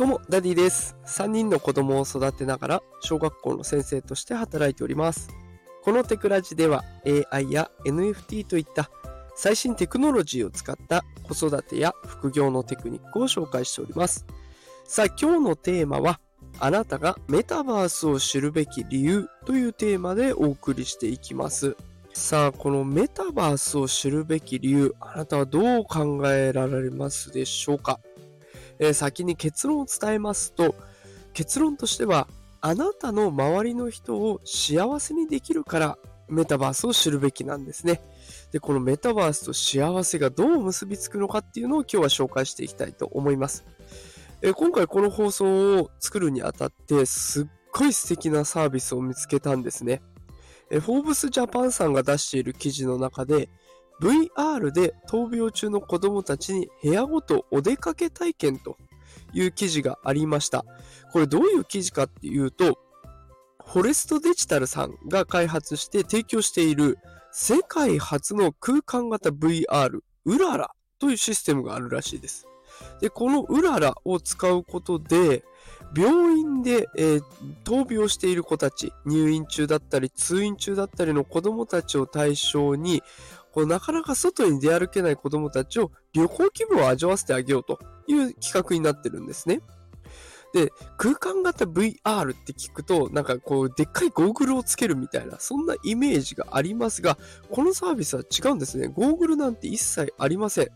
どうも、ダディです。3人の子供を育てながら、小学校の先生として働いております。このテクラジでは、AI や NFT といった最新テクノロジーを使った子育てや副業のテクニックを紹介しております。さあ、今日のテーマは、あなたがメタバースを知るべき理由というテーマでお送りしていきます。さあ、このメタバースを知るべき理由、あなたはどう考えられますでしょうか？え、先に結論を伝えますと、結論としては、あなたの周りの人を幸せにできるからメタバースを知るべきなんですね。で、このメタバースと幸せがどう結びつくのかっていうのを今日は紹介していきたいと思います。え今回この放送を作るにあたってすっごい素敵なサービスを見つけたんですね。えフォーブスジャパンさんが出している記事の中で VR で闘病中の子供たちに部屋ごとお出かけ体験という記事がありました。これどういう記事かっていうと、フォレストデジタルさんが開発して提供している世界初の空間型 VR ウララというシステムがあるらしいです。で、このウララを使うことで、病院で、えー、闘病している子たち、入院中だったり通院中だったりの子供たちを対象に、こうなかなか外に出歩けない子供たちを旅行気分を味わわせてあげようという企画になってるんですね。で、空間型 VR って聞くと、なんかこう、でっかいゴーグルをつけるみたいな、そんなイメージがありますが、このサービスは違うんですね。ゴーグルなんて一切ありません。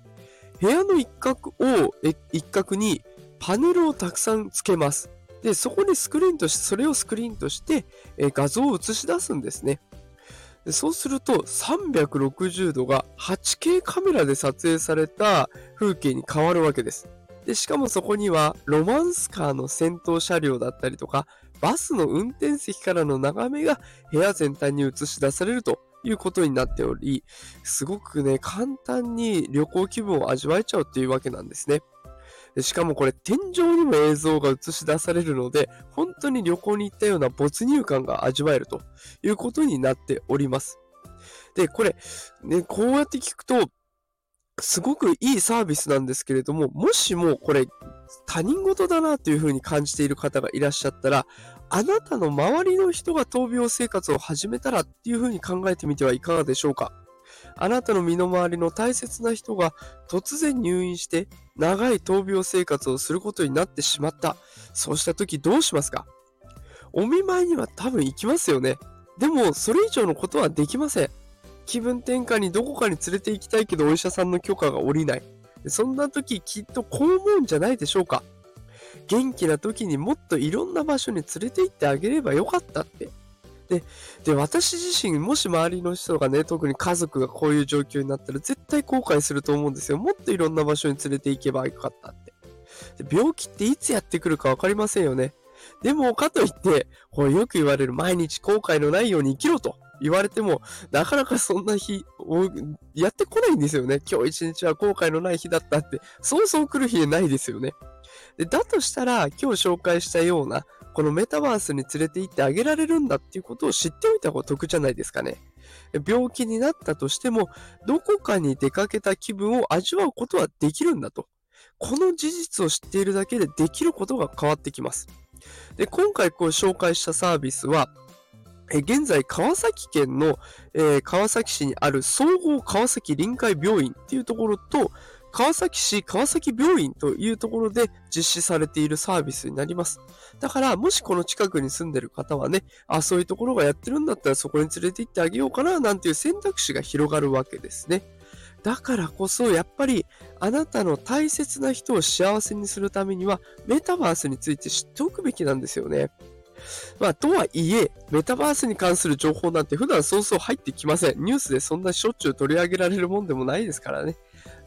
部屋の一角を、一角にパネルをたくさんつけます。で、そこにスクリーンとして、それをスクリーンとして、画像を映し出すんですね。でそうすると360度が 8K カメラで撮影された風景に変わるわけです。で、しかもそこにはロマンスカーの先頭車両だったりとか、バスの運転席からの眺めが部屋全体に映し出されるということになっており、すごくね、簡単に旅行気分を味わえちゃうっていうわけなんですね。しかもこれ天井にも映像が映し出されるので、本当に旅行に行ったような没入感が味わえるということになっております。で、これ、ね、こうやって聞くと、すごくいいサービスなんですけれども、もしもこれ他人事だなというふうに感じている方がいらっしゃったら、あなたの周りの人が闘病生活を始めたらっていうふうに考えてみてはいかがでしょうか？あなたの身の回りの大切な人が突然入院して長い闘病生活をすることになってしまった。そうした時どうしますか？お見舞いには多分行きますよね。でも、それ以上のことはできません。気分転換にどこかに連れて行きたいけどお医者さんの許可が下りない。そんな時きっとこう思うんじゃないでしょうか。元気な時にもっといろんな場所に連れて行ってあげればよかったってで、で、私自身、もし周りの人がね、特に家族がこういう状況になったら、絶対後悔すると思うんですよ。もっといろんな場所に連れて行けばよかったって。で病気っていつやってくるかわかりませんよね。でも、かといって、こうよく言われる毎日後悔のないように生きろと言われても、なかなかそんな日をやってこないんですよね。今日一日は後悔のない日だったって、そうそう来る日ないですよね。でだとしたら、今日紹介したような、このメタバースに連れて行ってあげられるんだっていうことを知っておいた方が得じゃないですかね。病気になったとしても、どこかに出かけた気分を味わうことはできるんだと。この事実を知っているだけでできることが変わってきます。で今回こう紹介したサービスは、え現在、川崎県の、えー、川崎市にある総合川崎臨海病院っていうところと、川崎市川崎病院というところで実施されているサービスになります。だから、もしこの近くに住んでる方はね、あ、そういうところがやってるんだったらそこに連れて行ってあげようかな、なんていう選択肢が広がるわけですね。だからこそ、やっぱり、あなたの大切な人を幸せにするためには、メタバースについて知っておくべきなんですよね。まあ、とはいえ、メタバースに関する情報なんて普段そうそう入ってきません。ニュースでそんなしょっちゅう取り上げられるもんでもないですからね。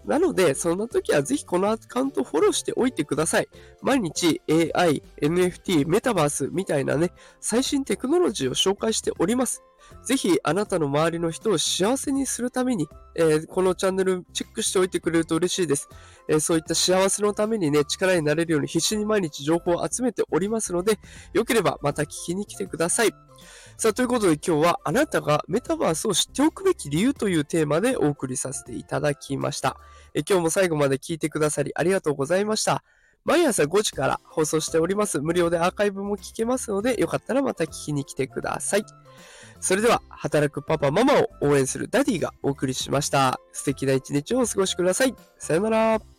なので、そんな時はぜひこのアカウントフォローしておいてください。毎日 AI、NFT、メタバースみたいなね、最新テクノロジーを紹介しております。ぜひあなたの周りの人を幸せにするために、えー、このチャンネルチェックしておいてくれると嬉しいです、えー、そういった幸せのためにね、力になれるように必死に毎日情報を集めておりますので、よければまた聞きに来てください。さあ、ということで今日はあなたがメタバースを知っておくべき理由というテーマでお送りさせていただきました。え今日も最後まで聞いてくださりありがとうございました。毎朝5時から放送しております。無料でアーカイブも聞けますので、よかったらまた聞きに来てください。それでは、働くパパママを応援するダディがお送りしました。素敵な一日をお過ごしください。さよなら。